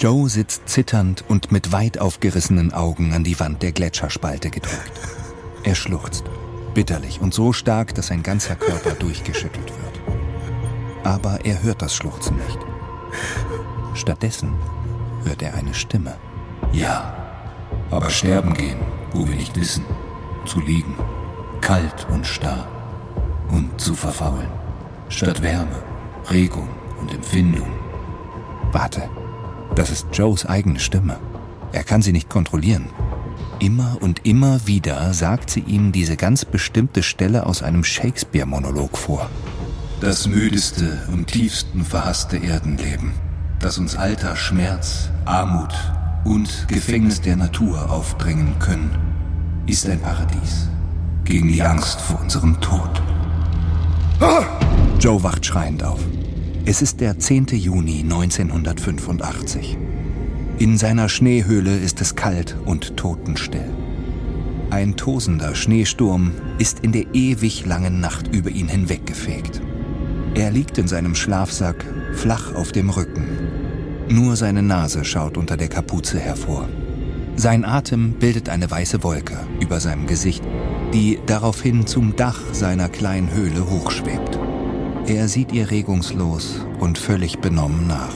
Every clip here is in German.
Joe sitzt zitternd und mit weit aufgerissenen Augen an die Wand der Gletscherspalte gedrückt. Er schluchzt, bitterlich und so stark, dass sein ganzer Körper durchgeschüttelt wird. Aber er hört das Schluchzen nicht. Stattdessen hört er eine Stimme. Ja, aber sterben gehen, wo wir nicht wissen, zu liegen, kalt und starr und zu verfaulen, statt Wärme, Regung und Empfindung. Warte, das ist Joes eigene Stimme. Er kann sie nicht kontrollieren. Immer und immer wieder sagt sie ihm diese ganz bestimmte Stelle aus einem Shakespeare-Monolog vor. Das müdeste und tiefsten verhasste Erdenleben, das uns Alter, Schmerz, Armut und Gefängnis der Natur aufdrängen können, ist ein Paradies gegen die Angst vor unserem Tod. Joe wacht schreiend auf. Es ist der 10. Juni 1985. In seiner Schneehöhle ist es kalt und totenstill. Ein tosender Schneesturm ist in der ewig langen Nacht über ihn hinweggefegt. Er liegt in seinem Schlafsack flach auf dem Rücken. Nur seine Nase schaut unter der Kapuze hervor. Sein Atem bildet eine weiße Wolke über seinem Gesicht, die daraufhin zum Dach seiner kleinen Höhle hochschwebt. Er sieht ihr regungslos und völlig benommen nach.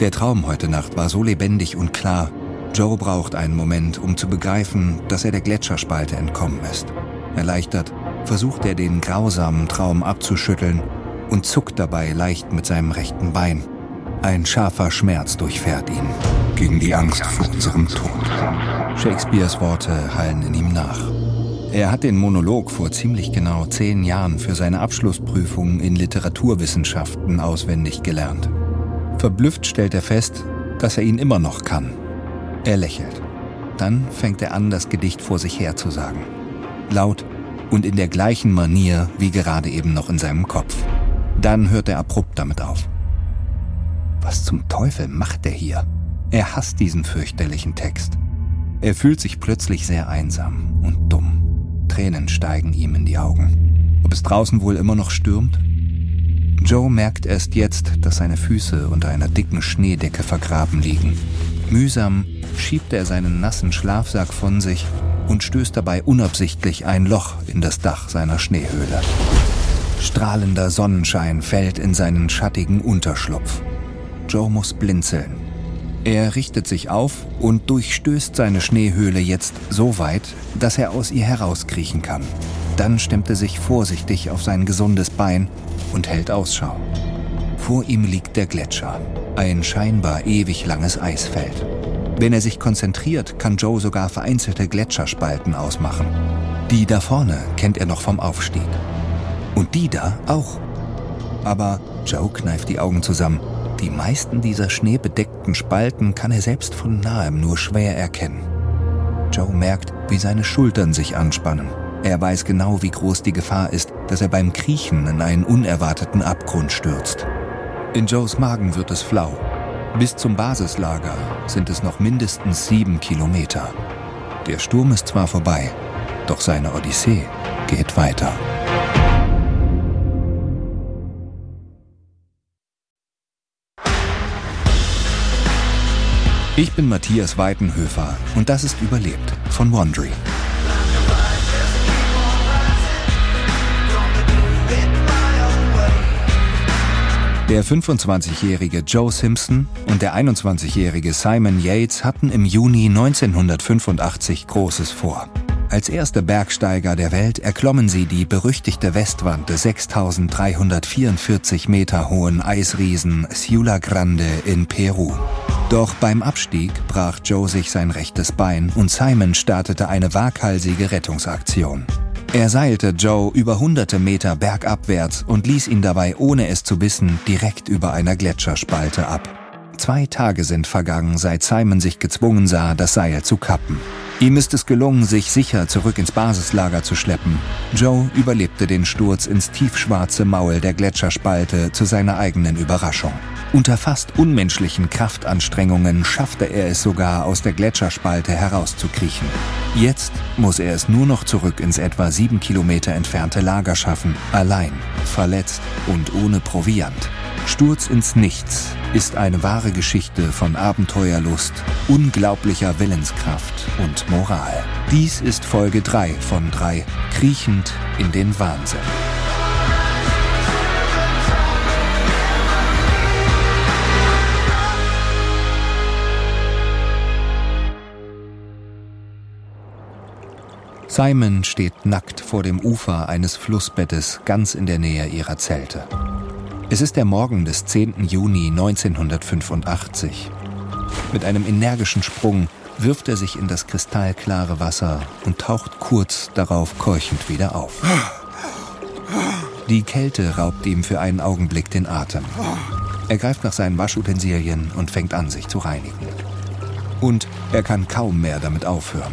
Der Traum heute Nacht war so lebendig und klar, Joe braucht einen Moment, um zu begreifen, dass er der Gletscherspalte entkommen ist. Erleichtert versucht er den grausamen Traum abzuschütteln und zuckt dabei leicht mit seinem rechten Bein. Ein scharfer Schmerz durchfährt ihn. Gegen die Angst vor unserem Tod. Shakespeares Worte hallen in ihm nach. Er hat den Monolog vor ziemlich genau zehn Jahren für seine Abschlussprüfung in Literaturwissenschaften auswendig gelernt. Verblüfft stellt er fest, dass er ihn immer noch kann. Er lächelt. Dann fängt er an, das Gedicht vor sich her zu sagen. Laut und in der gleichen Manier wie gerade eben noch in seinem Kopf. Dann hört er abrupt damit auf. Was zum Teufel macht er hier? Er hasst diesen fürchterlichen Text. Er fühlt sich plötzlich sehr einsam und dumm. Tränen steigen ihm in die Augen. Ob es draußen wohl immer noch stürmt? Joe merkt erst jetzt, dass seine Füße unter einer dicken Schneedecke vergraben liegen. Mühsam schiebt er seinen nassen Schlafsack von sich und stößt dabei unabsichtlich ein Loch in das Dach seiner Schneehöhle. Strahlender Sonnenschein fällt in seinen schattigen Unterschlupf. Joe muss blinzeln. Er richtet sich auf und durchstößt seine Schneehöhle jetzt so weit, dass er aus ihr herauskriechen kann. Dann stemmt er sich vorsichtig auf sein gesundes Bein und hält Ausschau. Vor ihm liegt der Gletscher, ein scheinbar ewig langes Eisfeld. Wenn er sich konzentriert, kann Joe sogar vereinzelte Gletscherspalten ausmachen. Die da vorne kennt er noch vom Aufstieg. Und die da auch. Aber Joe kneift die Augen zusammen. Die meisten dieser schneebedeckten Spalten kann er selbst von nahem nur schwer erkennen. Joe merkt, wie seine Schultern sich anspannen. Er weiß genau, wie groß die Gefahr ist, dass er beim Kriechen in einen unerwarteten Abgrund stürzt. In Joes Magen wird es flau. Bis zum Basislager sind es noch mindestens sieben Kilometer. Der Sturm ist zwar vorbei, doch seine Odyssee geht weiter. Ich bin Matthias Weidenhöfer und das ist Überlebt von Wandry. Der 25-jährige Joe Simpson und der 21-jährige Simon Yates hatten im Juni 1985 Großes vor. Als erste Bergsteiger der Welt erklommen sie die berüchtigte Westwand des 6344 Meter hohen Eisriesen Ciula Grande in Peru. Doch beim Abstieg brach Joe sich sein rechtes Bein und Simon startete eine waghalsige Rettungsaktion. Er seilte Joe über hunderte Meter bergabwärts und ließ ihn dabei, ohne es zu wissen, direkt über einer Gletscherspalte ab. Zwei Tage sind vergangen, seit Simon sich gezwungen sah, das Seil zu kappen. Ihm ist es gelungen, sich sicher zurück ins Basislager zu schleppen. Joe überlebte den Sturz ins tiefschwarze Maul der Gletscherspalte zu seiner eigenen Überraschung. Unter fast unmenschlichen Kraftanstrengungen schaffte er es sogar, aus der Gletscherspalte herauszukriechen. Jetzt muss er es nur noch zurück ins etwa sieben Kilometer entfernte Lager schaffen, allein, verletzt und ohne Proviant. Sturz ins Nichts ist eine wahre Geschichte von Abenteuerlust, unglaublicher Willenskraft und Moral. Dies ist Folge 3 von 3 Kriechend in den Wahnsinn. Simon steht nackt vor dem Ufer eines Flussbettes ganz in der Nähe ihrer Zelte. Es ist der Morgen des 10. Juni 1985. Mit einem energischen Sprung wirft er sich in das kristallklare Wasser und taucht kurz darauf keuchend wieder auf. Die Kälte raubt ihm für einen Augenblick den Atem. Er greift nach seinen Waschutensilien und fängt an, sich zu reinigen. Und er kann kaum mehr damit aufhören.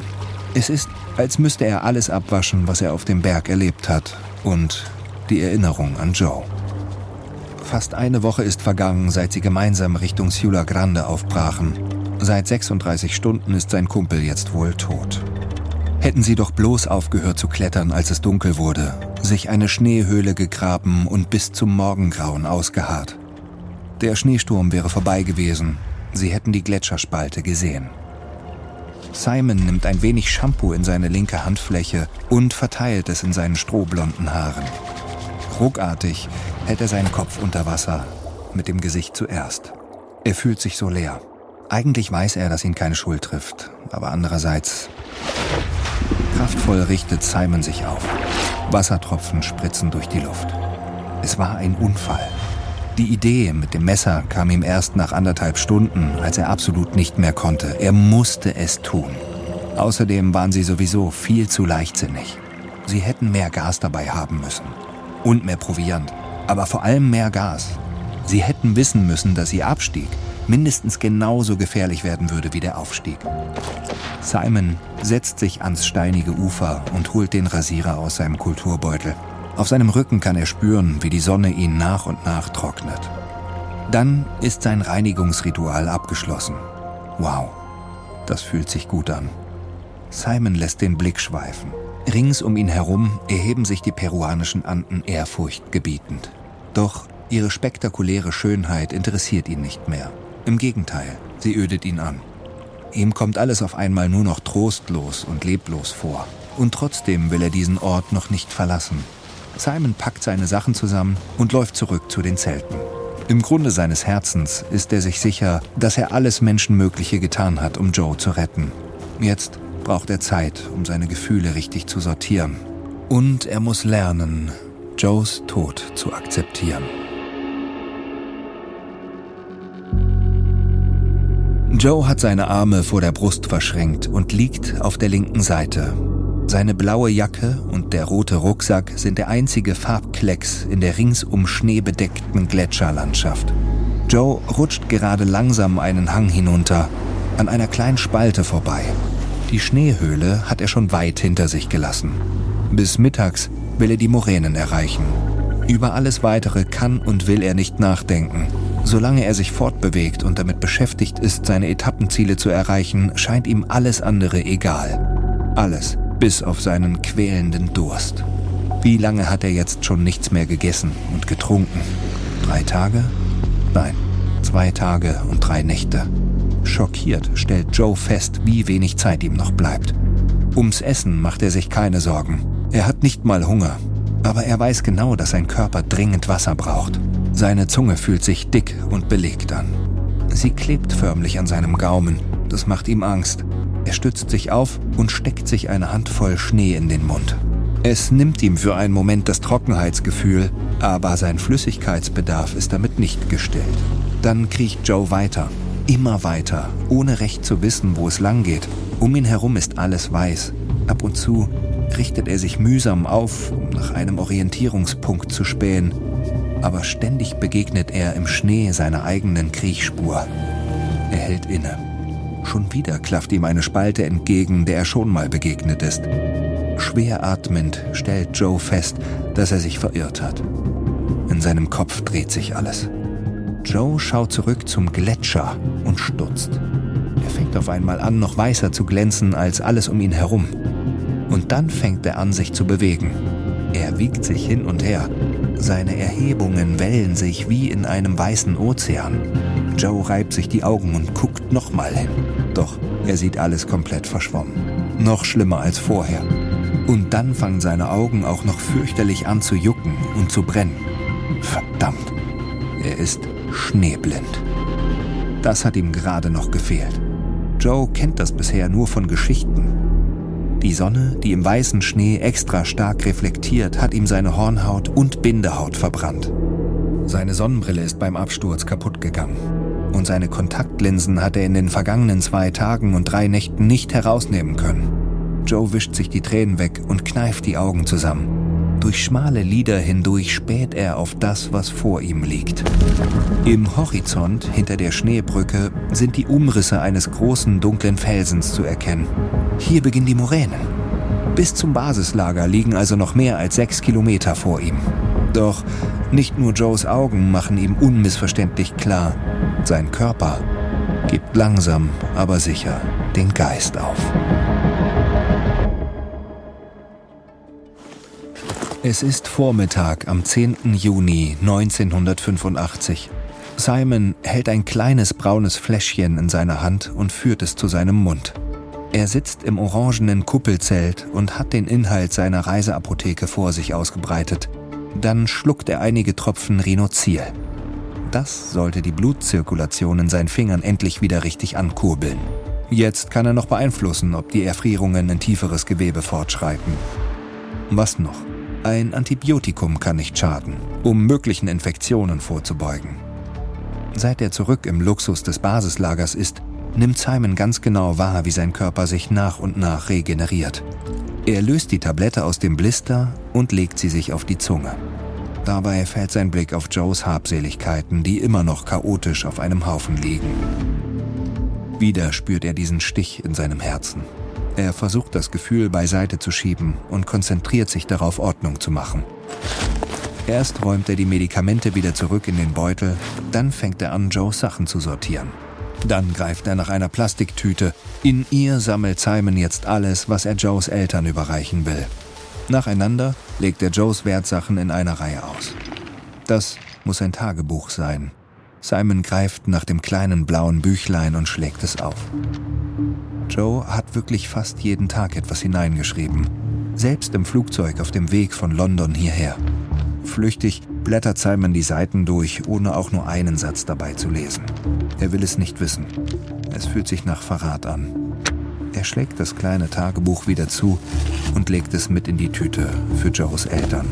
Es ist, als müsste er alles abwaschen, was er auf dem Berg erlebt hat und die Erinnerung an Joe. Fast eine Woche ist vergangen, seit sie gemeinsam Richtung Ciula Grande aufbrachen. Seit 36 Stunden ist sein Kumpel jetzt wohl tot. Hätten sie doch bloß aufgehört zu klettern, als es dunkel wurde, sich eine Schneehöhle gegraben und bis zum Morgengrauen ausgeharrt. Der Schneesturm wäre vorbei gewesen. Sie hätten die Gletscherspalte gesehen. Simon nimmt ein wenig Shampoo in seine linke Handfläche und verteilt es in seinen strohblonden Haaren. Ruckartig hält er seinen Kopf unter Wasser, mit dem Gesicht zuerst. Er fühlt sich so leer. Eigentlich weiß er, dass ihn keine Schuld trifft, aber andererseits... Kraftvoll richtet Simon sich auf. Wassertropfen spritzen durch die Luft. Es war ein Unfall. Die Idee mit dem Messer kam ihm erst nach anderthalb Stunden, als er absolut nicht mehr konnte. Er musste es tun. Außerdem waren sie sowieso viel zu leichtsinnig. Sie hätten mehr Gas dabei haben müssen. Und mehr Proviant aber vor allem mehr Gas. Sie hätten wissen müssen, dass ihr Abstieg mindestens genauso gefährlich werden würde wie der Aufstieg. Simon setzt sich ans steinige Ufer und holt den Rasierer aus seinem Kulturbeutel. Auf seinem Rücken kann er spüren, wie die Sonne ihn nach und nach trocknet. Dann ist sein Reinigungsritual abgeschlossen. Wow, das fühlt sich gut an. Simon lässt den Blick schweifen. Rings um ihn herum erheben sich die peruanischen Anden ehrfurchtgebietend. Doch ihre spektakuläre Schönheit interessiert ihn nicht mehr. Im Gegenteil, sie ödet ihn an. Ihm kommt alles auf einmal nur noch trostlos und leblos vor. Und trotzdem will er diesen Ort noch nicht verlassen. Simon packt seine Sachen zusammen und läuft zurück zu den Zelten. Im Grunde seines Herzens ist er sich sicher, dass er alles Menschenmögliche getan hat, um Joe zu retten. Jetzt braucht er Zeit, um seine Gefühle richtig zu sortieren. Und er muss lernen, Joes Tod zu akzeptieren. Joe hat seine Arme vor der Brust verschränkt und liegt auf der linken Seite. Seine blaue Jacke und der rote Rucksack sind der einzige Farbklecks in der ringsum schneebedeckten Gletscherlandschaft. Joe rutscht gerade langsam einen Hang hinunter, an einer kleinen Spalte vorbei. Die Schneehöhle hat er schon weit hinter sich gelassen. Bis mittags will er die Moränen erreichen. Über alles Weitere kann und will er nicht nachdenken. Solange er sich fortbewegt und damit beschäftigt ist, seine Etappenziele zu erreichen, scheint ihm alles andere egal. Alles, bis auf seinen quälenden Durst. Wie lange hat er jetzt schon nichts mehr gegessen und getrunken? Drei Tage? Nein, zwei Tage und drei Nächte. Schockiert stellt Joe fest, wie wenig Zeit ihm noch bleibt. Ums Essen macht er sich keine Sorgen. Er hat nicht mal Hunger, aber er weiß genau, dass sein Körper dringend Wasser braucht. Seine Zunge fühlt sich dick und belegt an. Sie klebt förmlich an seinem Gaumen. Das macht ihm Angst. Er stützt sich auf und steckt sich eine Handvoll Schnee in den Mund. Es nimmt ihm für einen Moment das Trockenheitsgefühl, aber sein Flüssigkeitsbedarf ist damit nicht gestillt. Dann kriecht Joe weiter, immer weiter, ohne recht zu wissen, wo es lang geht. Um ihn herum ist alles weiß. Ab und zu richtet er sich mühsam auf, um nach einem Orientierungspunkt zu spähen, aber ständig begegnet er im Schnee seiner eigenen Kriechspur. Er hält inne. Schon wieder klafft ihm eine Spalte entgegen, der er schon mal begegnet ist. Schwer atmend stellt Joe fest, dass er sich verirrt hat. In seinem Kopf dreht sich alles. Joe schaut zurück zum Gletscher und stutzt. Er fängt auf einmal an, noch weißer zu glänzen als alles um ihn herum. Und dann fängt er an, sich zu bewegen. Er wiegt sich hin und her. Seine Erhebungen wellen sich wie in einem weißen Ozean. Joe reibt sich die Augen und guckt nochmal hin. Doch er sieht alles komplett verschwommen. Noch schlimmer als vorher. Und dann fangen seine Augen auch noch fürchterlich an zu jucken und zu brennen. Verdammt, er ist schneeblind. Das hat ihm gerade noch gefehlt. Joe kennt das bisher nur von Geschichten. Die Sonne, die im weißen Schnee extra stark reflektiert, hat ihm seine Hornhaut und Bindehaut verbrannt. Seine Sonnenbrille ist beim Absturz kaputt gegangen. Und seine Kontaktlinsen hat er in den vergangenen zwei Tagen und drei Nächten nicht herausnehmen können. Joe wischt sich die Tränen weg und kneift die Augen zusammen. Durch schmale Lider hindurch späht er auf das, was vor ihm liegt. Im Horizont, hinter der Schneebrücke, sind die Umrisse eines großen dunklen Felsens zu erkennen. Hier beginnen die Moränen. Bis zum Basislager liegen also noch mehr als sechs Kilometer vor ihm. Doch nicht nur Joes Augen machen ihm unmissverständlich klar, sein Körper gibt langsam, aber sicher den Geist auf. Es ist Vormittag am 10. Juni 1985. Simon hält ein kleines braunes Fläschchen in seiner Hand und führt es zu seinem Mund. Er sitzt im orangenen Kuppelzelt und hat den Inhalt seiner Reiseapotheke vor sich ausgebreitet. Dann schluckt er einige Tropfen Rhinozil. Das sollte die Blutzirkulation in seinen Fingern endlich wieder richtig ankurbeln. Jetzt kann er noch beeinflussen, ob die Erfrierungen in tieferes Gewebe fortschreiten. Was noch? Ein Antibiotikum kann nicht schaden, um möglichen Infektionen vorzubeugen. Seit er zurück im Luxus des Basislagers ist, nimmt Simon ganz genau wahr, wie sein Körper sich nach und nach regeneriert. Er löst die Tablette aus dem Blister und legt sie sich auf die Zunge. Dabei fällt sein Blick auf Joes Habseligkeiten, die immer noch chaotisch auf einem Haufen liegen. Wieder spürt er diesen Stich in seinem Herzen. Er versucht das Gefühl beiseite zu schieben und konzentriert sich darauf, Ordnung zu machen. Erst räumt er die Medikamente wieder zurück in den Beutel, dann fängt er an, Joes Sachen zu sortieren. Dann greift er nach einer Plastiktüte. In ihr sammelt Simon jetzt alles, was er Joes Eltern überreichen will. Nacheinander legt er Joes Wertsachen in einer Reihe aus. Das muss ein Tagebuch sein. Simon greift nach dem kleinen blauen Büchlein und schlägt es auf. Joe hat wirklich fast jeden Tag etwas hineingeschrieben. Selbst im Flugzeug auf dem Weg von London hierher. Flüchtig blättert Simon die Seiten durch, ohne auch nur einen Satz dabei zu lesen. Er will es nicht wissen. Es fühlt sich nach Verrat an. Er schlägt das kleine Tagebuch wieder zu und legt es mit in die Tüte für Joes Eltern.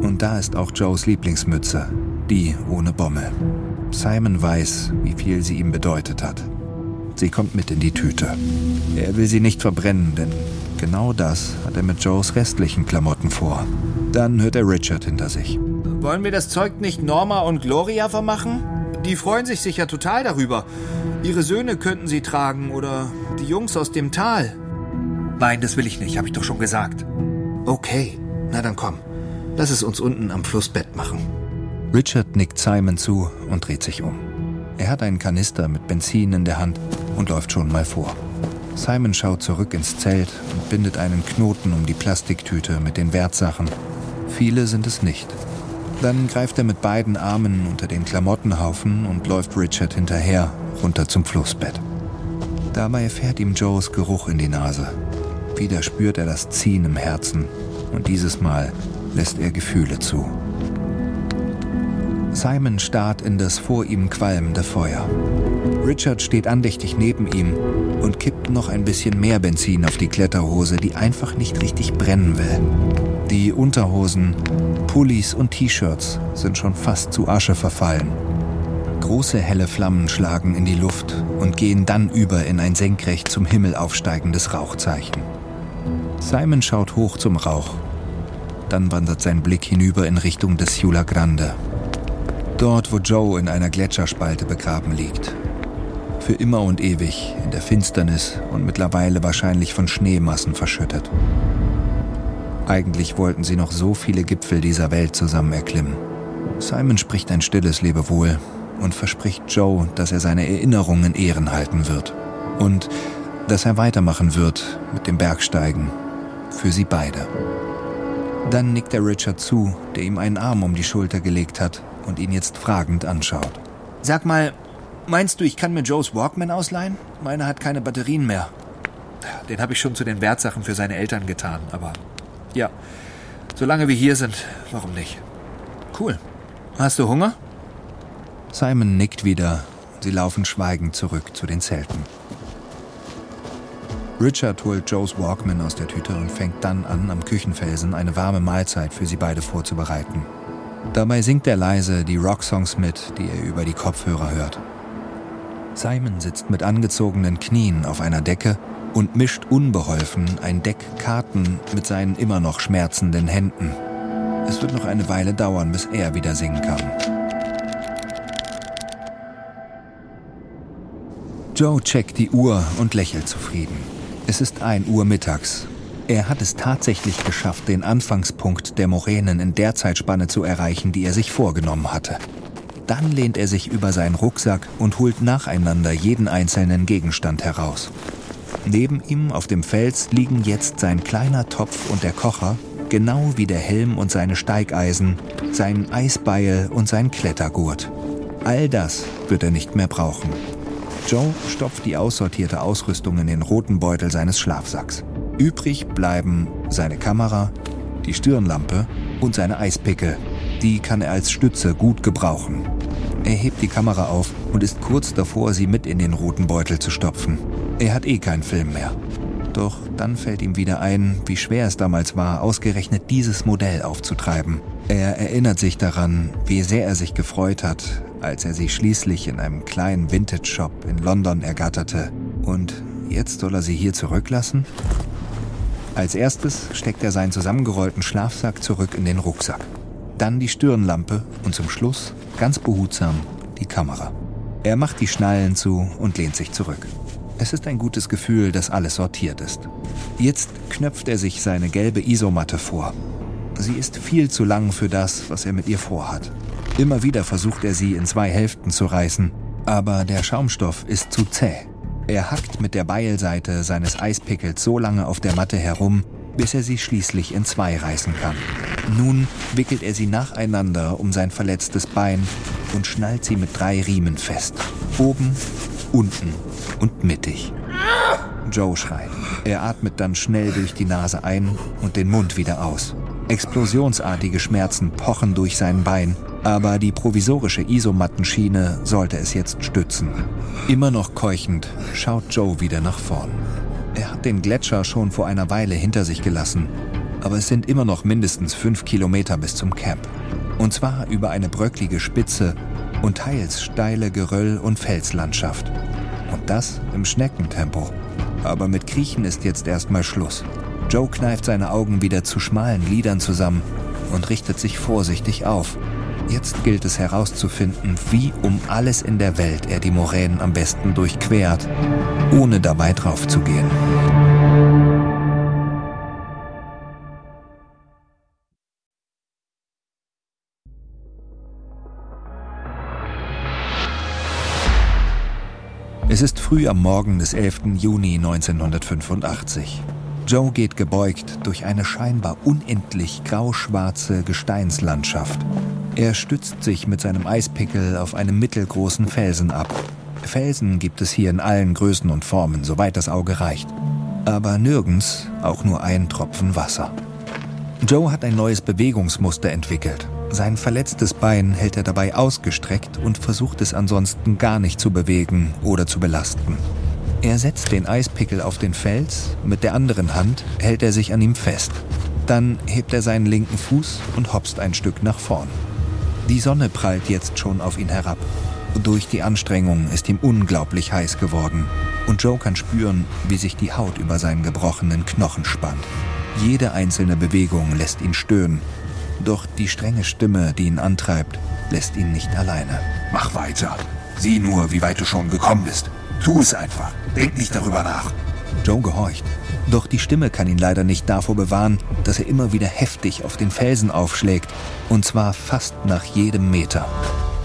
Und da ist auch Joes Lieblingsmütze, die ohne Bommel. Simon weiß, wie viel sie ihm bedeutet hat. Sie kommt mit in die Tüte. Er will sie nicht verbrennen, denn genau das hat er mit Joes restlichen Klamotten vor. Dann hört er Richard hinter sich. Wollen wir das Zeug nicht Norma und Gloria vermachen? Die freuen sich sicher total darüber. Ihre Söhne könnten sie tragen oder die Jungs aus dem Tal. Nein, das will ich nicht, habe ich doch schon gesagt. Okay, na dann komm. Lass es uns unten am Flussbett machen. Richard nickt Simon zu und dreht sich um. Er hat einen Kanister mit Benzin in der Hand und läuft schon mal vor. Simon schaut zurück ins Zelt und bindet einen Knoten um die Plastiktüte mit den Wertsachen. Viele sind es nicht. Dann greift er mit beiden Armen unter den Klamottenhaufen und läuft Richard hinterher runter zum Flussbett. Dabei fährt ihm Joes Geruch in die Nase. Wieder spürt er das Ziehen im Herzen und dieses Mal lässt er Gefühle zu. Simon starrt in das vor ihm qualmende Feuer. Richard steht andächtig neben ihm und kippt noch ein bisschen mehr Benzin auf die Kletterhose, die einfach nicht richtig brennen will. Die Unterhosen, Pullis und T-Shirts sind schon fast zu Asche verfallen. Große helle Flammen schlagen in die Luft und gehen dann über in ein senkrecht zum Himmel aufsteigendes Rauchzeichen. Simon schaut hoch zum Rauch. Dann wandert sein Blick hinüber in Richtung des Jula Grande, Dort, wo Joe in einer Gletscherspalte begraben liegt. Für immer und ewig in der Finsternis und mittlerweile wahrscheinlich von Schneemassen verschüttet. Eigentlich wollten sie noch so viele Gipfel dieser Welt zusammen erklimmen. Simon spricht ein stilles Lebewohl und verspricht Joe, dass er seine Erinnerungen Ehren halten wird. Und dass er weitermachen wird mit dem Bergsteigen. Für sie beide. Dann nickt er Richard zu, der ihm einen Arm um die Schulter gelegt hat und ihn jetzt fragend anschaut. Sag mal, meinst du, ich kann mir Joes Walkman ausleihen? Meine hat keine Batterien mehr. Den habe ich schon zu den Wertsachen für seine Eltern getan, aber ja, solange wir hier sind, warum nicht? Cool. Hast du Hunger? Simon nickt wieder. Sie laufen schweigend zurück zu den Zelten. Richard holt Joes Walkman aus der Tüte und fängt dann an, am Küchenfelsen eine warme Mahlzeit für sie beide vorzubereiten. Dabei singt er leise die Rocksongs mit, die er über die Kopfhörer hört. Simon sitzt mit angezogenen Knien auf einer Decke und mischt unbeholfen ein Deck Karten mit seinen immer noch schmerzenden Händen. Es wird noch eine Weile dauern, bis er wieder singen kann. Joe checkt die Uhr und lächelt zufrieden. Es ist 1 Uhr mittags. Er hat es tatsächlich geschafft, den Anfangspunkt der Moränen in der Zeitspanne zu erreichen, die er sich vorgenommen hatte. Dann lehnt er sich über seinen Rucksack und holt nacheinander jeden einzelnen Gegenstand heraus. Neben ihm auf dem Fels liegen jetzt sein kleiner Topf und der Kocher, genau wie der Helm und seine Steigeisen, sein Eisbeil und sein Klettergurt. All das wird er nicht mehr brauchen. Joe stopft die aussortierte Ausrüstung in den roten Beutel seines Schlafsacks. Übrig bleiben seine Kamera, die Stirnlampe und seine Eispickel. Die kann er als Stütze gut gebrauchen. Er hebt die Kamera auf und ist kurz davor, sie mit in den roten Beutel zu stopfen. Er hat eh keinen Film mehr. Doch dann fällt ihm wieder ein, wie schwer es damals war, ausgerechnet dieses Modell aufzutreiben. Er erinnert sich daran, wie sehr er sich gefreut hat, als er sie schließlich in einem kleinen Vintage-Shop in London ergatterte. Und jetzt soll er sie hier zurücklassen? Als erstes steckt er seinen zusammengerollten Schlafsack zurück in den Rucksack. Dann die Stirnlampe und zum Schluss, ganz behutsam, die Kamera. Er macht die Schnallen zu und lehnt sich zurück. Es ist ein gutes Gefühl, dass alles sortiert ist. Jetzt knöpft er sich seine gelbe Isomatte vor. Sie ist viel zu lang für das, was er mit ihr vorhat. Immer wieder versucht er sie in zwei Hälften zu reißen, aber der Schaumstoff ist zu zäh. Er hackt mit der Beilseite seines Eispickels so lange auf der Matte herum, bis er sie schließlich in zwei reißen kann. Nun wickelt er sie nacheinander um sein verletztes Bein und schnallt sie mit drei Riemen fest. Oben, unten und mittig. Joe schreit. Er atmet dann schnell durch die Nase ein und den Mund wieder aus. Explosionsartige Schmerzen pochen durch sein Bein, aber die provisorische Isomattenschiene sollte es jetzt stützen. Immer noch keuchend schaut Joe wieder nach vorn. Er hat den Gletscher schon vor einer Weile hinter sich gelassen, aber es sind immer noch mindestens fünf Kilometer bis zum Camp. Und zwar über eine bröcklige Spitze und teils steile Geröll- und Felslandschaft. Und das im Schneckentempo. Aber mit Kriechen ist jetzt erstmal Schluss. Joe kneift seine Augen wieder zu schmalen Lidern zusammen und richtet sich vorsichtig auf. Jetzt gilt es herauszufinden, wie um alles in der Welt er die Moränen am besten durchquert, ohne dabei draufzugehen. Es ist früh am Morgen des 11. Juni 1985. Joe geht gebeugt durch eine scheinbar unendlich grauschwarze Gesteinslandschaft. Er stützt sich mit seinem Eispickel auf einem mittelgroßen Felsen ab. Felsen gibt es hier in allen Größen und Formen, soweit das Auge reicht. Aber nirgends auch nur ein Tropfen Wasser. Joe hat ein neues Bewegungsmuster entwickelt. Sein verletztes Bein hält er dabei ausgestreckt und versucht es ansonsten gar nicht zu bewegen oder zu belasten. Er setzt den Eispickel auf den Fels, mit der anderen Hand hält er sich an ihm fest. Dann hebt er seinen linken Fuß und hopst ein Stück nach vorn. Die Sonne prallt jetzt schon auf ihn herab. Durch die Anstrengung ist ihm unglaublich heiß geworden und Joe kann spüren, wie sich die Haut über seinen gebrochenen Knochen spannt. Jede einzelne Bewegung lässt ihn stöhnen doch die strenge Stimme, die ihn antreibt, lässt ihn nicht alleine. Mach weiter. Sieh nur, wie weit du schon gekommen bist. Tu es einfach. Denk nicht darüber nach. Joe gehorcht. Doch die Stimme kann ihn leider nicht davor bewahren, dass er immer wieder heftig auf den Felsen aufschlägt. Und zwar fast nach jedem Meter.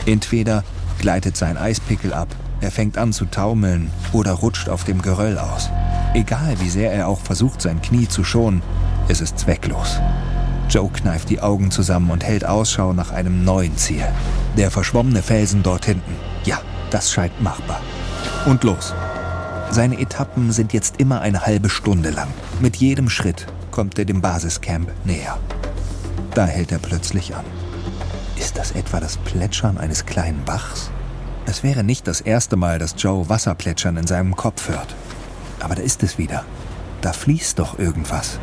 Entweder gleitet sein Eispickel ab, er fängt an zu taumeln oder rutscht auf dem Geröll aus. Egal wie sehr er auch versucht, sein Knie zu schonen, es ist zwecklos. Joe kneift die Augen zusammen und hält Ausschau nach einem neuen Ziel. Der verschwommene Felsen dort hinten. Ja, das scheint machbar. Und los. Seine Etappen sind jetzt immer eine halbe Stunde lang. Mit jedem Schritt kommt er dem Basiscamp näher. Da hält er plötzlich an. Ist das etwa das Plätschern eines kleinen Bachs? Es wäre nicht das erste Mal, dass Joe Wasserplätschern in seinem Kopf hört. Aber da ist es wieder. Da fließt doch irgendwas.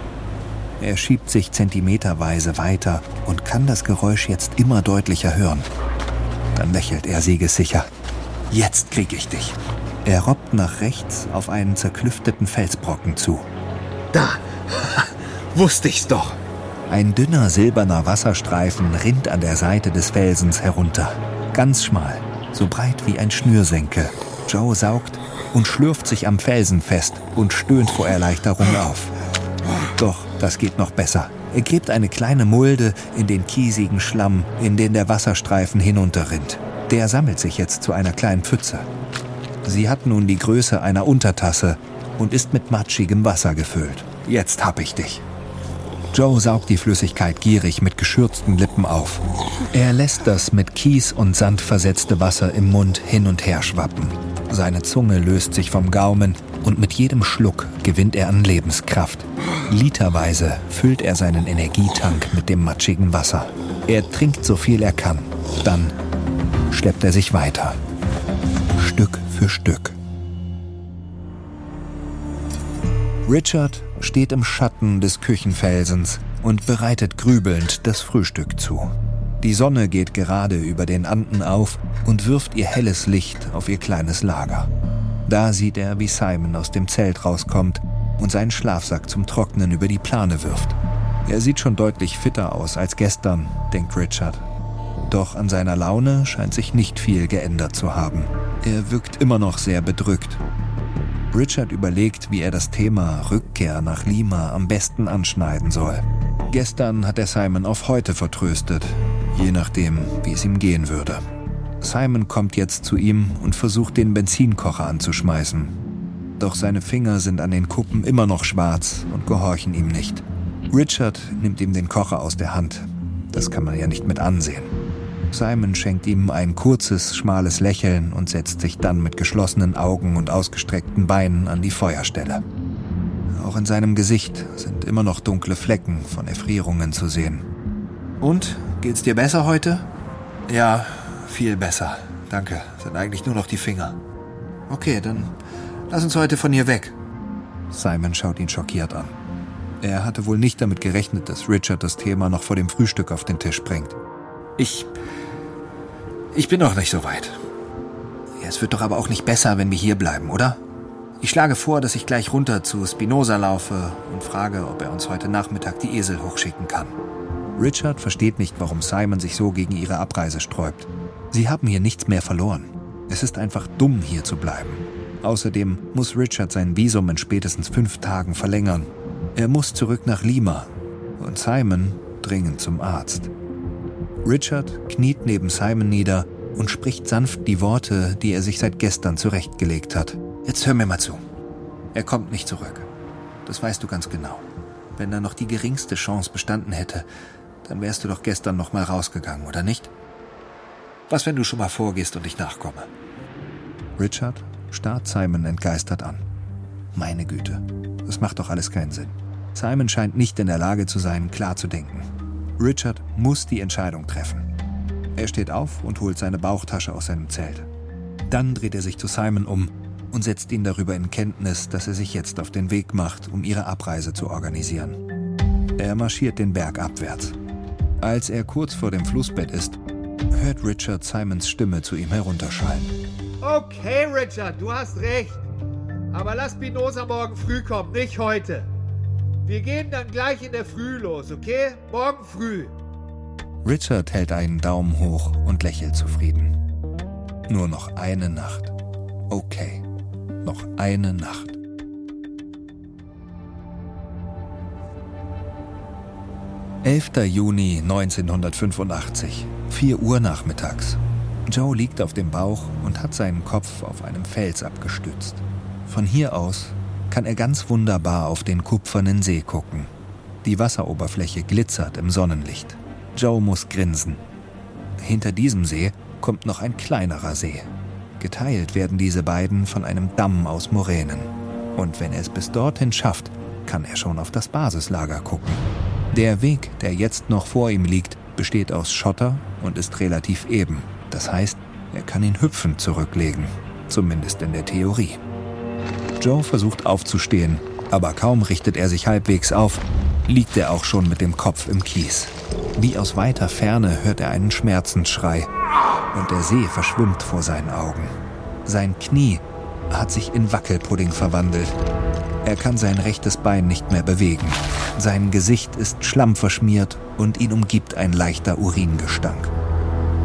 Er schiebt sich zentimeterweise weiter und kann das Geräusch jetzt immer deutlicher hören. Dann lächelt er siegessicher. Jetzt krieg ich dich. Er robbt nach rechts auf einen zerklüfteten Felsbrocken zu. Da! Wusste ich's doch! Ein dünner silberner Wasserstreifen rinnt an der Seite des Felsens herunter. Ganz schmal, so breit wie ein Schnürsenkel. Joe saugt und schlürft sich am Felsen fest und stöhnt vor Erleichterung auf. Doch, das geht noch besser. Er gräbt eine kleine Mulde in den kiesigen Schlamm, in den der Wasserstreifen hinunterrinnt. Der sammelt sich jetzt zu einer kleinen Pfütze. Sie hat nun die Größe einer Untertasse und ist mit matschigem Wasser gefüllt. Jetzt hab ich dich. Joe saugt die Flüssigkeit gierig mit geschürzten Lippen auf. Er lässt das mit Kies und Sand versetzte Wasser im Mund hin und her schwappen. Seine Zunge löst sich vom Gaumen und mit jedem Schluck gewinnt er an Lebenskraft. Literweise füllt er seinen Energietank mit dem matschigen Wasser. Er trinkt so viel er kann. Dann schleppt er sich weiter. Stück für Stück. Richard steht im Schatten des Küchenfelsens und bereitet grübelnd das Frühstück zu. Die Sonne geht gerade über den Anden auf und wirft ihr helles Licht auf ihr kleines Lager. Da sieht er, wie Simon aus dem Zelt rauskommt und seinen Schlafsack zum Trocknen über die Plane wirft. Er sieht schon deutlich fitter aus als gestern, denkt Richard. Doch an seiner Laune scheint sich nicht viel geändert zu haben. Er wirkt immer noch sehr bedrückt Richard überlegt, wie er das Thema Rückkehr nach Lima am besten anschneiden soll. Gestern hat er Simon auf heute vertröstet, je nachdem, wie es ihm gehen würde. Simon kommt jetzt zu ihm und versucht, den Benzinkocher anzuschmeißen. Doch seine Finger sind an den Kuppen immer noch schwarz und gehorchen ihm nicht. Richard nimmt ihm den Kocher aus der Hand. Das kann man ja nicht mit ansehen. Simon schenkt ihm ein kurzes, schmales Lächeln und setzt sich dann mit geschlossenen Augen und ausgestreckten Beinen an die Feuerstelle. Auch in seinem Gesicht sind immer noch dunkle Flecken von Erfrierungen zu sehen. Und? Geht's dir besser heute? Ja, viel besser. Danke. Sind eigentlich nur noch die Finger. Okay, dann lass uns heute von hier weg. Simon schaut ihn schockiert an. Er hatte wohl nicht damit gerechnet, dass Richard das Thema noch vor dem Frühstück auf den Tisch bringt. Ich ich bin noch nicht so weit. Ja, es wird doch aber auch nicht besser, wenn wir hier bleiben, oder? Ich schlage vor, dass ich gleich runter zu Spinoza laufe und frage, ob er uns heute Nachmittag die Esel hochschicken kann. Richard versteht nicht, warum Simon sich so gegen ihre Abreise sträubt. Sie haben hier nichts mehr verloren. Es ist einfach dumm, hier zu bleiben. Außerdem muss Richard sein Visum in spätestens fünf Tagen verlängern. Er muss zurück nach Lima und Simon dringend zum Arzt. Richard kniet neben Simon nieder und spricht sanft die Worte, die er sich seit gestern zurechtgelegt hat. Jetzt hör mir mal zu. Er kommt nicht zurück. Das weißt du ganz genau. Wenn da noch die geringste Chance bestanden hätte, dann wärst du doch gestern noch mal rausgegangen, oder nicht? Was, wenn du schon mal vorgehst und ich nachkomme? Richard starrt Simon entgeistert an. Meine Güte, das macht doch alles keinen Sinn. Simon scheint nicht in der Lage zu sein, klar zu denken. Richard muss die Entscheidung treffen. Er steht auf und holt seine Bauchtasche aus seinem Zelt. Dann dreht er sich zu Simon um und setzt ihn darüber in Kenntnis, dass er sich jetzt auf den Weg macht, um ihre Abreise zu organisieren. Er marschiert den Berg abwärts. Als er kurz vor dem Flussbett ist, hört Richard Simons Stimme zu ihm herunterschallen. Okay, Richard, du hast recht. Aber lass Spinoza morgen früh kommen, nicht heute. Wir gehen dann gleich in der Früh los, okay? Morgen früh. Richard hält einen Daumen hoch und lächelt zufrieden. Nur noch eine Nacht. Okay, noch eine Nacht. Elfter Juni 1985, 4 Uhr nachmittags. Joe liegt auf dem Bauch und hat seinen Kopf auf einem Fels abgestützt. Von hier aus kann er ganz wunderbar auf den kupfernen See gucken. Die Wasseroberfläche glitzert im Sonnenlicht. Joe muss grinsen. Hinter diesem See kommt noch ein kleinerer See. Geteilt werden diese beiden von einem Damm aus Moränen. Und wenn er es bis dorthin schafft, kann er schon auf das Basislager gucken. Der Weg, der jetzt noch vor ihm liegt, besteht aus Schotter und ist relativ eben. Das heißt, er kann ihn hüpfend zurücklegen, zumindest in der Theorie. Joe versucht aufzustehen, aber kaum richtet er sich halbwegs auf, liegt er auch schon mit dem Kopf im Kies. Wie aus weiter Ferne hört er einen Schmerzensschrei und der See verschwimmt vor seinen Augen. Sein Knie hat sich in Wackelpudding verwandelt. Er kann sein rechtes Bein nicht mehr bewegen. Sein Gesicht ist schlammverschmiert und ihn umgibt ein leichter Uringestank.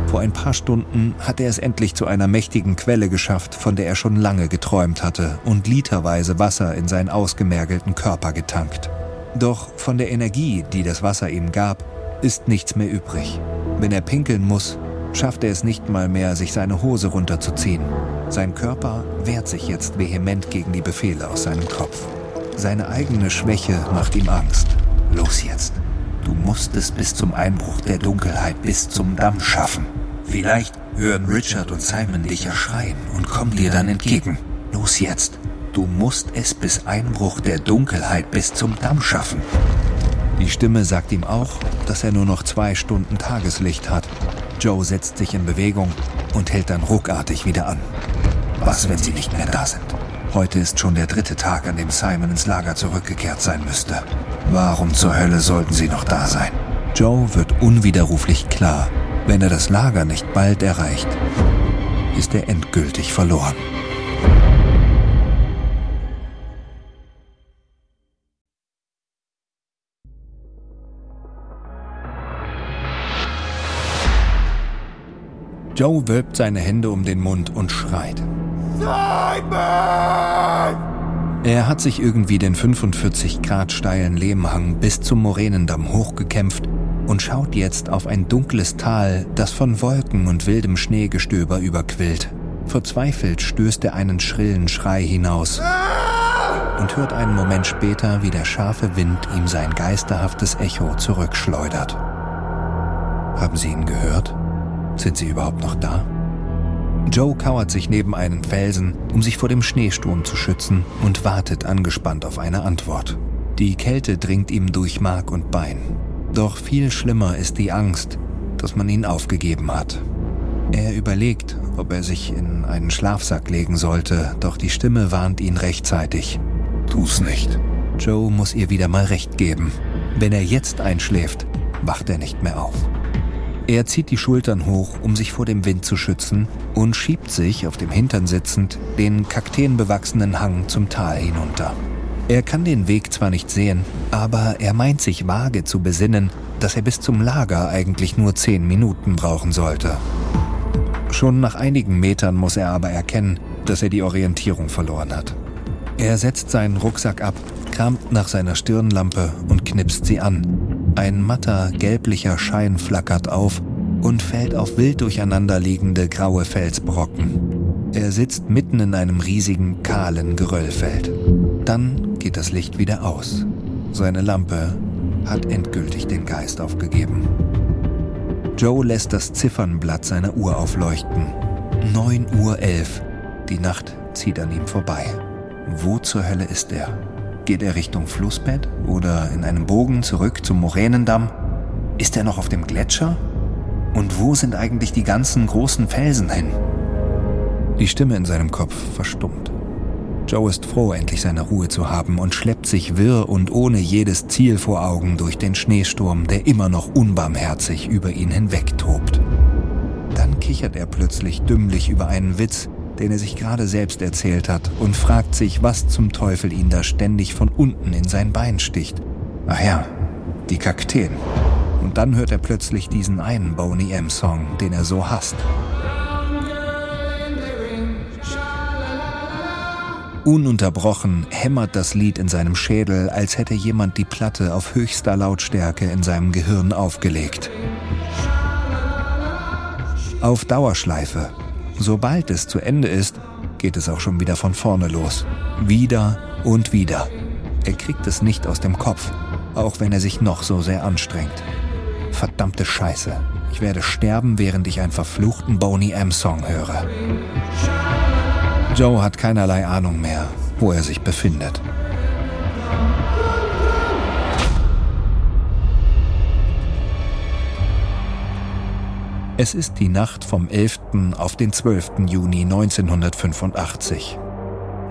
Vor ein paar Stunden hat er es endlich zu einer mächtigen Quelle geschafft, von der er schon lange geträumt hatte und literweise Wasser in seinen ausgemergelten Körper getankt. Doch von der Energie, die das Wasser ihm gab, ist nichts mehr übrig. Wenn er pinkeln muss, schafft er es nicht mal mehr, sich seine Hose runterzuziehen. Sein Körper wehrt sich jetzt vehement gegen die Befehle aus seinem Kopf. Seine eigene Schwäche macht ihm Angst. Los jetzt. Du musst es bis zum Einbruch der Dunkelheit, bis zum Damm schaffen. Vielleicht hören Richard und Simon dich ja schreien und kommen dir dann entgegen. Los jetzt. Du musst es bis Einbruch der Dunkelheit bis zum Damm schaffen. Die Stimme sagt ihm auch, dass er nur noch zwei Stunden Tageslicht hat. Joe setzt sich in Bewegung und hält dann ruckartig wieder an. Was, wenn sie nicht mehr da sind? Heute ist schon der dritte Tag, an dem Simon ins Lager zurückgekehrt sein müsste. Warum zur Hölle sollten sie noch da sein? Joe wird unwiderruflich klar, wenn er das Lager nicht bald erreicht, ist er endgültig verloren. Joe wölbt seine Hände um den Mund und schreit. Simon! Er hat sich irgendwie den 45 Grad steilen Lehmhang bis zum Moränendamm hochgekämpft und schaut jetzt auf ein dunkles Tal, das von Wolken und wildem Schneegestöber überquillt. Verzweifelt stößt er einen schrillen Schrei hinaus und hört einen Moment später, wie der scharfe Wind ihm sein geisterhaftes Echo zurückschleudert. Haben Sie ihn gehört? Sind sie überhaupt noch da? Joe kauert sich neben einen Felsen, um sich vor dem Schneesturm zu schützen und wartet angespannt auf eine Antwort. Die Kälte dringt ihm durch Mark und Bein. Doch viel schlimmer ist die Angst, dass man ihn aufgegeben hat. Er überlegt, ob er sich in einen Schlafsack legen sollte, doch die Stimme warnt ihn rechtzeitig. Tu's nicht. Joe muss ihr wieder mal recht geben. Wenn er jetzt einschläft, wacht er nicht mehr auf. Er zieht die Schultern hoch, um sich vor dem Wind zu schützen, und schiebt sich, auf dem Hintern sitzend, den kakteenbewachsenen Hang zum Tal hinunter. Er kann den Weg zwar nicht sehen, aber er meint sich vage zu besinnen, dass er bis zum Lager eigentlich nur zehn Minuten brauchen sollte. Schon nach einigen Metern muss er aber erkennen, dass er die Orientierung verloren hat. Er setzt seinen Rucksack ab, kramt nach seiner Stirnlampe und knipst sie an, ein matter, gelblicher Schein flackert auf und fällt auf wild durcheinanderliegende graue Felsbrocken. Er sitzt mitten in einem riesigen, kahlen Geröllfeld. Dann geht das Licht wieder aus. Seine Lampe hat endgültig den Geist aufgegeben. Joe lässt das Ziffernblatt seiner Uhr aufleuchten. 9 Uhr 11. Die Nacht zieht an ihm vorbei. Wo zur Hölle ist er? Geht er Richtung Flussbett oder in einem Bogen zurück zum Moränendamm? Ist er noch auf dem Gletscher? Und wo sind eigentlich die ganzen großen Felsen hin? Die Stimme in seinem Kopf verstummt. Joe ist froh, endlich seine Ruhe zu haben und schleppt sich wirr und ohne jedes Ziel vor Augen durch den Schneesturm, der immer noch unbarmherzig über ihn hinwegtobt. Dann kichert er plötzlich dümmlich über einen Witz, den er sich gerade selbst erzählt hat, und fragt sich, was zum Teufel ihn da ständig von unten in sein Bein sticht. Ach ja, die Kakteen. Und dann hört er plötzlich diesen einen Boney M-Song, den er so hasst. Ununterbrochen hämmert das Lied in seinem Schädel, als hätte jemand die Platte auf höchster Lautstärke in seinem Gehirn aufgelegt. Auf Dauerschleife Sobald es zu Ende ist, geht es auch schon wieder von vorne los. Wieder und wieder. Er kriegt es nicht aus dem Kopf. auch wenn er sich noch so sehr anstrengt. Verdammte Scheiße. Ich werde sterben, während ich einen verfluchten Boney M. Song höre. Joe hat keinerlei Ahnung mehr, wo er sich befindet. Es ist die Nacht vom 11. auf den 12. Juni 1985.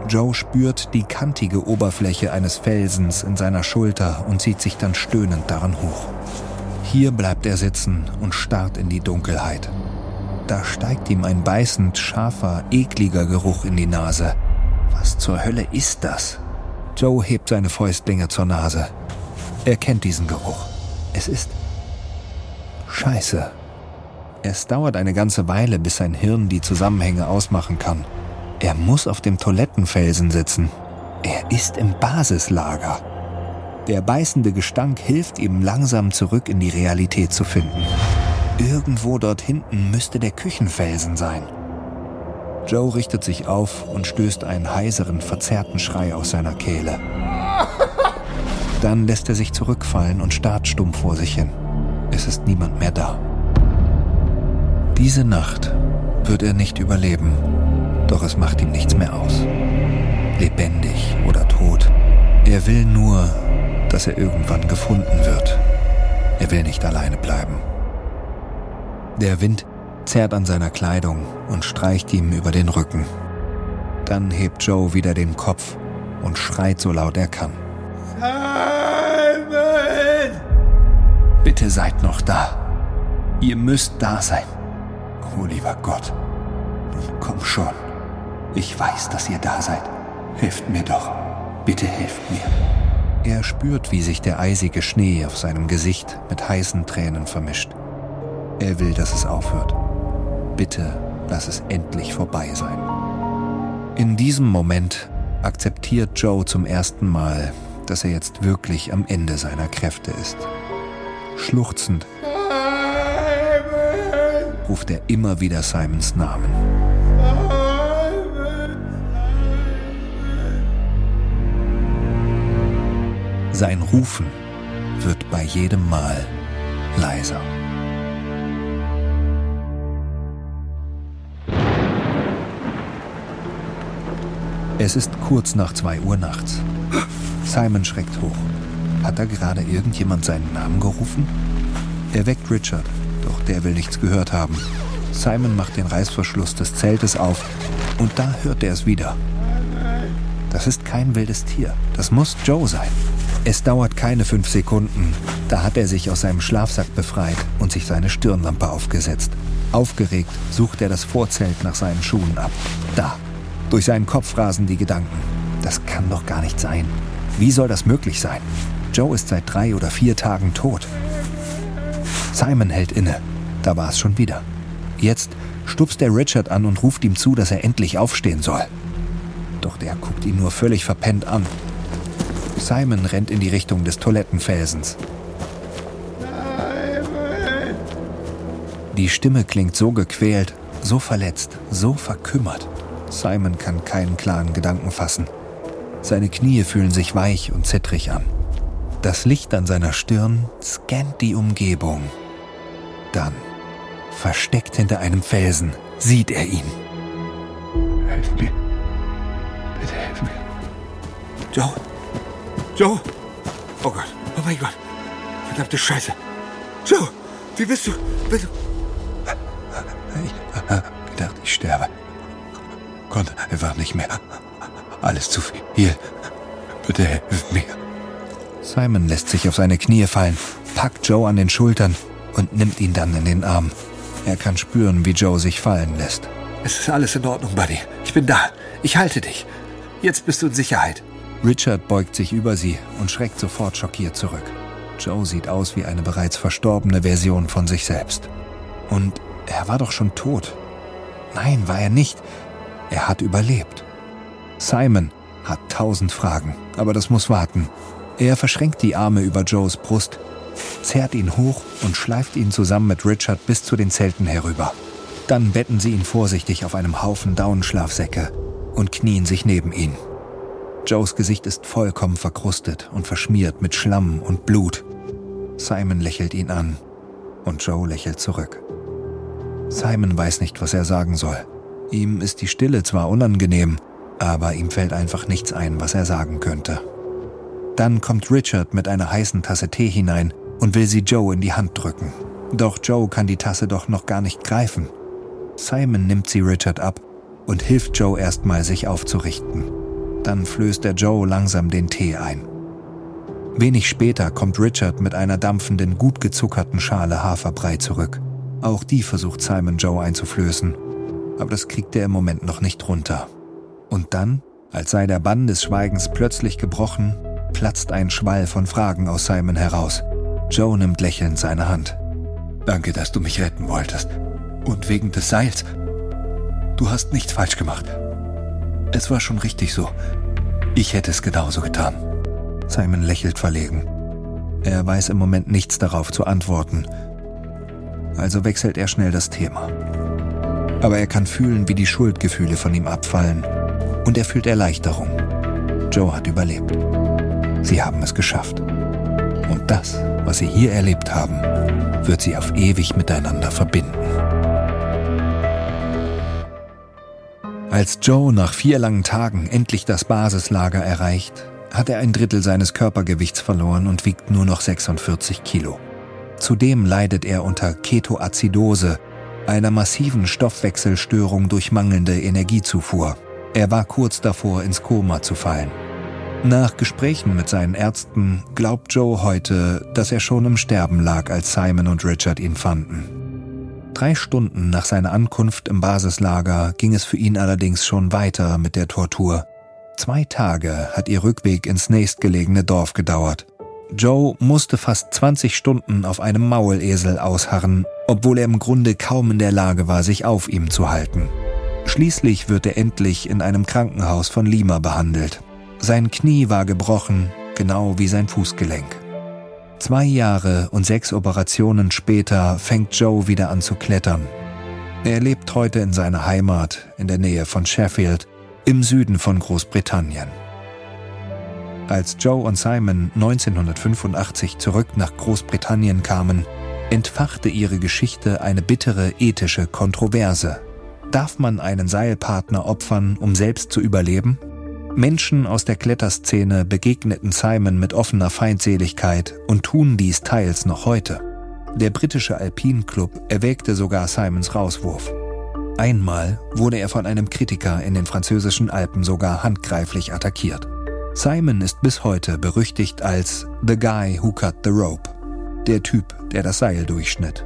Joe spürt die kantige Oberfläche eines Felsens in seiner Schulter und zieht sich dann stöhnend daran hoch. Hier bleibt er sitzen und starrt in die Dunkelheit. Da steigt ihm ein beißend scharfer, ekliger Geruch in die Nase. Was zur Hölle ist das? Joe hebt seine Fäustlinge zur Nase. Er kennt diesen Geruch. Es ist Scheiße. Es dauert eine ganze Weile, bis sein Hirn die Zusammenhänge ausmachen kann. Er muss auf dem Toilettenfelsen sitzen. Er ist im Basislager. Der beißende Gestank hilft ihm langsam zurück in die Realität zu finden. Irgendwo dort hinten müsste der Küchenfelsen sein. Joe richtet sich auf und stößt einen heiseren, verzerrten Schrei aus seiner Kehle. Dann lässt er sich zurückfallen und starrt stumm vor sich hin. Es ist niemand mehr da. Diese Nacht wird er nicht überleben, doch es macht ihm nichts mehr aus. Lebendig oder tot. Er will nur, dass er irgendwann gefunden wird. Er will nicht alleine bleiben. Der Wind zerrt an seiner Kleidung und streicht ihm über den Rücken. Dann hebt Joe wieder den Kopf und schreit so laut er kann. Simon! Bitte seid noch da. Ihr müsst da sein. Oh lieber Gott, komm schon. Ich weiß, dass ihr da seid. Helft mir doch. Bitte helft mir. Er spürt, wie sich der eisige Schnee auf seinem Gesicht mit heißen Tränen vermischt. Er will, dass es aufhört. Bitte lass es endlich vorbei sein. In diesem Moment akzeptiert Joe zum ersten Mal, dass er jetzt wirklich am Ende seiner Kräfte ist. Schluchzend ruft er immer wieder Simons Namen. Sein Rufen wird bei jedem Mal leiser. Es ist kurz nach zwei Uhr nachts. Simon schreckt hoch. Hat da gerade irgendjemand seinen Namen gerufen? Er weckt Richard, doch der will nichts gehört haben. Simon macht den Reißverschluss des Zeltes auf und da hört er es wieder. Das ist kein wildes Tier. Das muss Joe sein. Es dauert keine fünf Sekunden. Da hat er sich aus seinem Schlafsack befreit und sich seine Stirnlampe aufgesetzt. Aufgeregt sucht er das Vorzelt nach seinen Schuhen ab. Da. Durch seinen Kopf rasen die Gedanken. Das kann doch gar nicht sein. Wie soll das möglich sein? Joe ist seit drei oder vier Tagen tot. Simon hält inne. Da war es schon wieder. Jetzt stupst er Richard an und ruft ihm zu, dass er endlich aufstehen soll. Doch der guckt ihn nur völlig verpennt an. Simon rennt in die Richtung des Toilettenfelsens. Die Stimme klingt so gequält, so verletzt, so verkümmert. Simon kann keinen klaren Gedanken fassen. Seine Knie fühlen sich weich und zittrig an. Das Licht an seiner Stirn scannt die Umgebung. Dann, versteckt hinter einem Felsen, sieht er ihn. Helf mir. Bitte helf mir. Joe? Joe? Oh Gott. Oh mein Gott. Verdammte Scheiße. Joe, wie bist du? Bist du? Ich habe gedacht, ich sterbe. Konnte einfach nicht mehr. Alles zu viel. Bitte helf mir. Simon lässt sich auf seine Knie fallen, packt Joe an den Schultern und nimmt ihn dann in den Arm. Er kann spüren, wie Joe sich fallen lässt. Es ist alles in Ordnung, Buddy. Ich bin da. Ich halte dich. Jetzt bist du in Sicherheit. Richard beugt sich über sie und schreckt sofort schockiert zurück. Joe sieht aus wie eine bereits verstorbene Version von sich selbst. Und er war doch schon tot. Nein, war er nicht. Er hat überlebt. Simon hat tausend Fragen, aber das muss warten. Er verschränkt die Arme über Joes Brust zerrt ihn hoch und schleift ihn zusammen mit Richard bis zu den Zelten herüber. Dann betten sie ihn vorsichtig auf einem Haufen Daunenschlafsäcke und knien sich neben ihn. Joes Gesicht ist vollkommen verkrustet und verschmiert mit Schlamm und Blut. Simon lächelt ihn an und Joe lächelt zurück. Simon weiß nicht, was er sagen soll. Ihm ist die Stille zwar unangenehm, aber ihm fällt einfach nichts ein, was er sagen könnte. Dann kommt Richard mit einer heißen Tasse Tee hinein und will sie Joe in die Hand drücken. Doch Joe kann die Tasse doch noch gar nicht greifen. Simon nimmt sie Richard ab und hilft Joe erstmal, sich aufzurichten. Dann flößt er Joe langsam den Tee ein. Wenig später kommt Richard mit einer dampfenden, gut gezuckerten Schale Haferbrei zurück. Auch die versucht Simon Joe einzuflößen, aber das kriegt er im Moment noch nicht runter. Und dann, als sei der Bann des Schweigens plötzlich gebrochen, platzt ein Schwall von Fragen aus Simon heraus. Joe nimmt lächelnd seine Hand. Danke, dass du mich retten wolltest. Und wegen des Seils. Du hast nichts falsch gemacht. Es war schon richtig so. Ich hätte es genauso getan. Simon lächelt verlegen. Er weiß im Moment nichts darauf zu antworten. Also wechselt er schnell das Thema. Aber er kann fühlen, wie die Schuldgefühle von ihm abfallen. Und er fühlt Erleichterung. Joe hat überlebt. Sie haben es geschafft. Und das, was sie hier erlebt haben, wird sie auf ewig miteinander verbinden. Als Joe nach vier langen Tagen endlich das Basislager erreicht, hat er ein Drittel seines Körpergewichts verloren und wiegt nur noch 46 Kilo. Zudem leidet er unter Ketoazidose, einer massiven Stoffwechselstörung durch mangelnde Energiezufuhr. Er war kurz davor, ins Koma zu fallen. Nach Gesprächen mit seinen Ärzten glaubt Joe heute, dass er schon im Sterben lag, als Simon und Richard ihn fanden. Drei Stunden nach seiner Ankunft im Basislager ging es für ihn allerdings schon weiter mit der Tortur. Zwei Tage hat ihr Rückweg ins nächstgelegene Dorf gedauert. Joe musste fast 20 Stunden auf einem Maulesel ausharren, obwohl er im Grunde kaum in der Lage war, sich auf ihm zu halten. Schließlich wird er endlich in einem Krankenhaus von Lima behandelt. Sein Knie war gebrochen, genau wie sein Fußgelenk. Zwei Jahre und sechs Operationen später fängt Joe wieder an zu klettern. Er lebt heute in seiner Heimat in der Nähe von Sheffield im Süden von Großbritannien. Als Joe und Simon 1985 zurück nach Großbritannien kamen, entfachte ihre Geschichte eine bittere ethische Kontroverse. Darf man einen Seilpartner opfern, um selbst zu überleben? Menschen aus der Kletterszene begegneten Simon mit offener Feindseligkeit und tun dies teils noch heute. Der britische Alpine Club erwägte sogar Simons Rauswurf. Einmal wurde er von einem Kritiker in den französischen Alpen sogar handgreiflich attackiert. Simon ist bis heute berüchtigt als The Guy Who Cut the Rope, der Typ, der das Seil durchschnitt.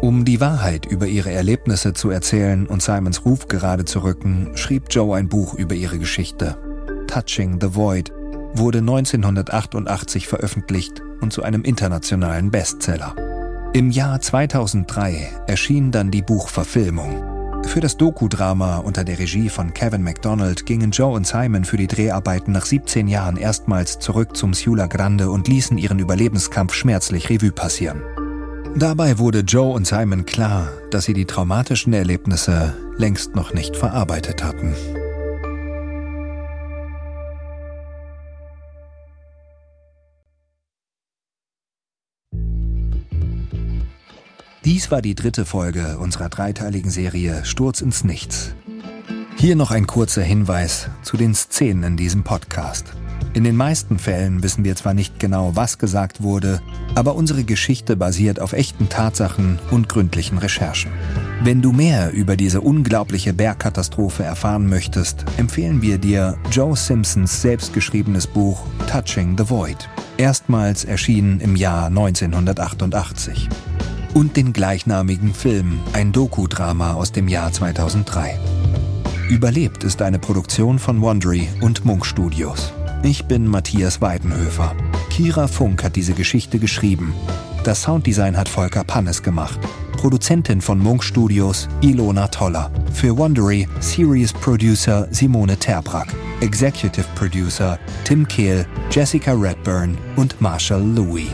Um die Wahrheit über ihre Erlebnisse zu erzählen und Simons Ruf gerade zu rücken, schrieb Joe ein Buch über ihre Geschichte. Touching the Void wurde 1988 veröffentlicht und zu einem internationalen Bestseller. Im Jahr 2003 erschien dann die Buchverfilmung. Für das Doku-Drama unter der Regie von Kevin MacDonald gingen Joe und Simon für die Dreharbeiten nach 17 Jahren erstmals zurück zum Sula Grande und ließen ihren Überlebenskampf schmerzlich Revue passieren. Dabei wurde Joe und Simon klar, dass sie die traumatischen Erlebnisse längst noch nicht verarbeitet hatten. Dies war die dritte Folge unserer dreiteiligen Serie Sturz ins Nichts. Hier noch ein kurzer Hinweis zu den Szenen in diesem Podcast. In den meisten Fällen wissen wir zwar nicht genau, was gesagt wurde, aber unsere Geschichte basiert auf echten Tatsachen und gründlichen Recherchen. Wenn du mehr über diese unglaubliche Bergkatastrophe erfahren möchtest, empfehlen wir dir Joe Simpsons selbstgeschriebenes Buch Touching the Void, erstmals erschienen im Jahr 1988 und den gleichnamigen Film, ein Doku-Drama aus dem Jahr 2003. Überlebt ist eine Produktion von Wondery und Munk Studios. Ich bin Matthias Weidenhöfer. Kira Funk hat diese Geschichte geschrieben. Das Sounddesign hat Volker Pannes gemacht. Produzentin von Munk Studios Ilona Toller. Für Wondery Series Producer Simone Terbrack. Executive Producer Tim Kehl, Jessica Redburn und Marshall Louis.